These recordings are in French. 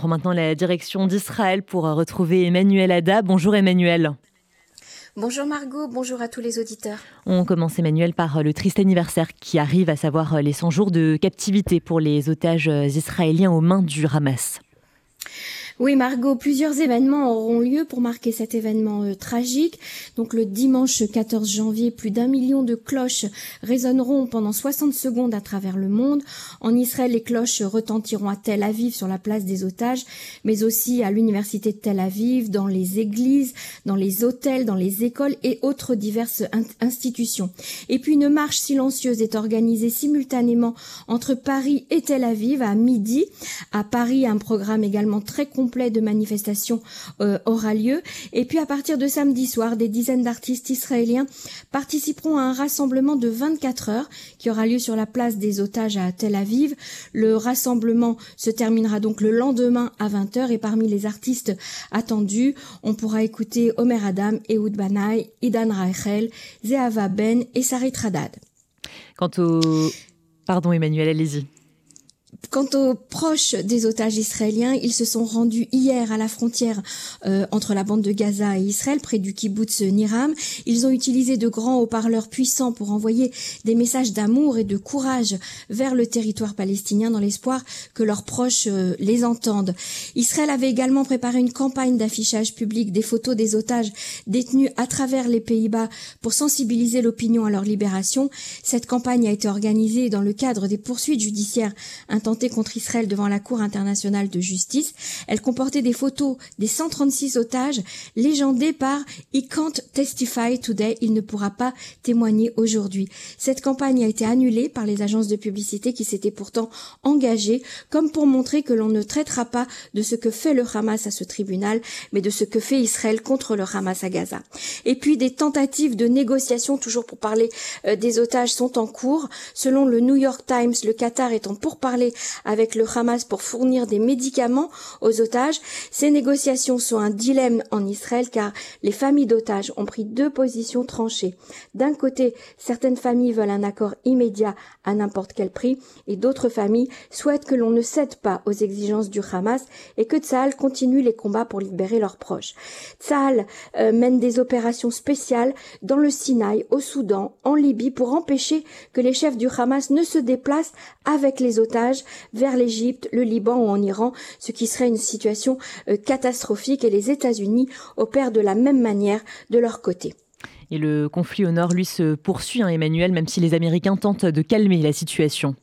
prend maintenant la direction d'Israël pour retrouver Emmanuel Ada. Bonjour Emmanuel. Bonjour Margot, bonjour à tous les auditeurs. On commence Emmanuel par le triste anniversaire qui arrive, à savoir les 100 jours de captivité pour les otages israéliens aux mains du Hamas. Oui, Margot, plusieurs événements auront lieu pour marquer cet événement euh, tragique. Donc le dimanche 14 janvier, plus d'un million de cloches résonneront pendant 60 secondes à travers le monde. En Israël, les cloches retentiront à Tel Aviv sur la place des otages, mais aussi à l'université de Tel Aviv, dans les églises, dans les hôtels, dans les écoles et autres diverses institutions. Et puis une marche silencieuse est organisée simultanément entre Paris et Tel Aviv à midi. À Paris, un programme également très complet de manifestations euh, aura lieu. Et puis à partir de samedi soir, des dizaines d'artistes israéliens participeront à un rassemblement de 24 heures qui aura lieu sur la place des otages à Tel Aviv. Le rassemblement se terminera donc le lendemain à 20h et parmi les artistes attendus, on pourra écouter Omer Adam, Ehud Banai, Idan Rachel, Zehava Ben et Sarit Radad. Quant au... Pardon Emmanuel, allez-y. Quant aux proches des otages israéliens, ils se sont rendus hier à la frontière euh, entre la bande de Gaza et Israël, près du kibbutz Niram. Ils ont utilisé de grands haut-parleurs puissants pour envoyer des messages d'amour et de courage vers le territoire palestinien dans l'espoir que leurs proches euh, les entendent. Israël avait également préparé une campagne d'affichage public des photos des otages détenus à travers les Pays-Bas pour sensibiliser l'opinion à leur libération. Cette campagne a été organisée dans le cadre des poursuites judiciaires intentée contre Israël devant la Cour internationale de justice. Elle comportait des photos des 136 otages légendés par He can't testify today, il ne pourra pas témoigner aujourd'hui. Cette campagne a été annulée par les agences de publicité qui s'étaient pourtant engagées comme pour montrer que l'on ne traitera pas de ce que fait le Hamas à ce tribunal, mais de ce que fait Israël contre le Hamas à Gaza. Et puis des tentatives de négociation, toujours pour parler euh, des otages, sont en cours. Selon le New York Times, le Qatar étant pour avec le Hamas pour fournir des médicaments aux otages. Ces négociations sont un dilemme en Israël car les familles d'otages ont pris deux positions tranchées. D'un côté, certaines familles veulent un accord immédiat à n'importe quel prix et d'autres familles souhaitent que l'on ne cède pas aux exigences du Hamas et que Tsahal continue les combats pour libérer leurs proches. Tsahal euh, mène des opérations spéciales dans le Sinaï, au Soudan, en Libye pour empêcher que les chefs du Hamas ne se déplacent avec les otages vers l'Égypte, le Liban ou en Iran, ce qui serait une situation euh, catastrophique et les États-Unis opèrent de la même manière de leur côté. Et le conflit au nord, lui, se poursuit, hein, Emmanuel, même si les Américains tentent de calmer la situation.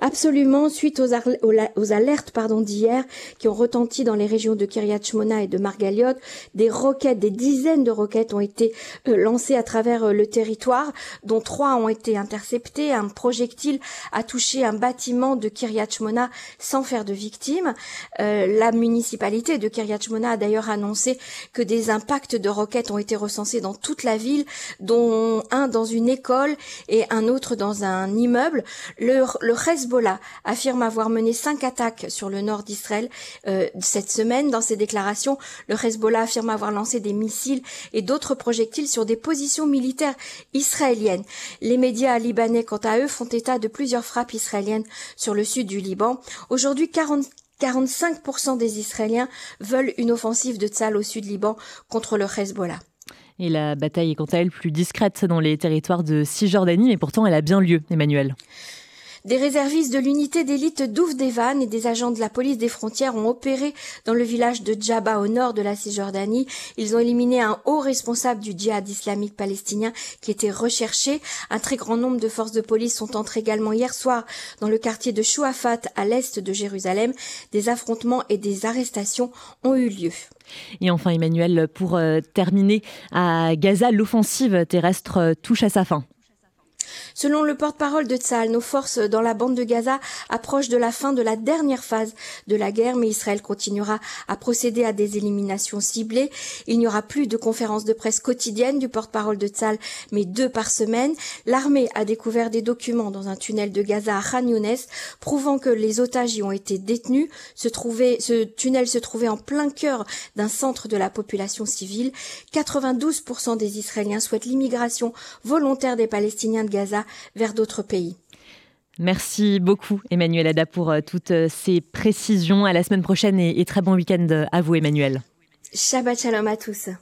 Absolument, suite aux, alertes pardon d'hier qui ont retenti dans les régions de Kiryat Shmona et de Margaliot, des roquettes, des dizaines de roquettes ont été euh, lancées à travers euh, le territoire, dont trois ont été interceptées. Un projectile a touché un bâtiment de Kiryat Shmona sans faire de victimes. Euh, la municipalité de Kiryat Shmona a d'ailleurs annoncé que des impacts de roquettes ont été recensés dans toute la ville, dont un dans une école et un autre dans un immeuble. Le, le reste Hezbollah affirme avoir mené cinq attaques sur le nord d'Israël euh, cette semaine. Dans ses déclarations, le Hezbollah affirme avoir lancé des missiles et d'autres projectiles sur des positions militaires israéliennes. Les médias libanais, quant à eux, font état de plusieurs frappes israéliennes sur le sud du Liban. Aujourd'hui, 45% des Israéliens veulent une offensive de Tzal au sud Liban contre le Hezbollah. Et la bataille est quant à elle plus discrète dans les territoires de Cisjordanie, mais pourtant elle a bien lieu, Emmanuel. Des réservistes de l'unité d'élite d'Ouvdevan et des agents de la police des frontières ont opéré dans le village de Djaba au nord de la Cisjordanie. Ils ont éliminé un haut responsable du djihad islamique palestinien qui était recherché. Un très grand nombre de forces de police sont entrées également hier soir dans le quartier de Chouafat à l'est de Jérusalem. Des affrontements et des arrestations ont eu lieu. Et enfin, Emmanuel, pour euh, terminer, à Gaza, l'offensive terrestre touche à sa fin. Selon le porte-parole de Tzal, nos forces dans la bande de Gaza approchent de la fin de la dernière phase de la guerre, mais Israël continuera à procéder à des éliminations ciblées. Il n'y aura plus de conférences de presse quotidiennes du porte-parole de Tzal, mais deux par semaine. L'armée a découvert des documents dans un tunnel de Gaza à Khan Younes, prouvant que les otages y ont été détenus. Ce, ce tunnel se trouvait en plein cœur d'un centre de la population civile. 92% des Israéliens souhaitent l'immigration volontaire des Palestiniens de Gaza vers d'autres pays. Merci beaucoup Emmanuel Ada pour toutes ces précisions. À la semaine prochaine et, et très bon week-end à vous Emmanuel. Shabbat shalom à tous.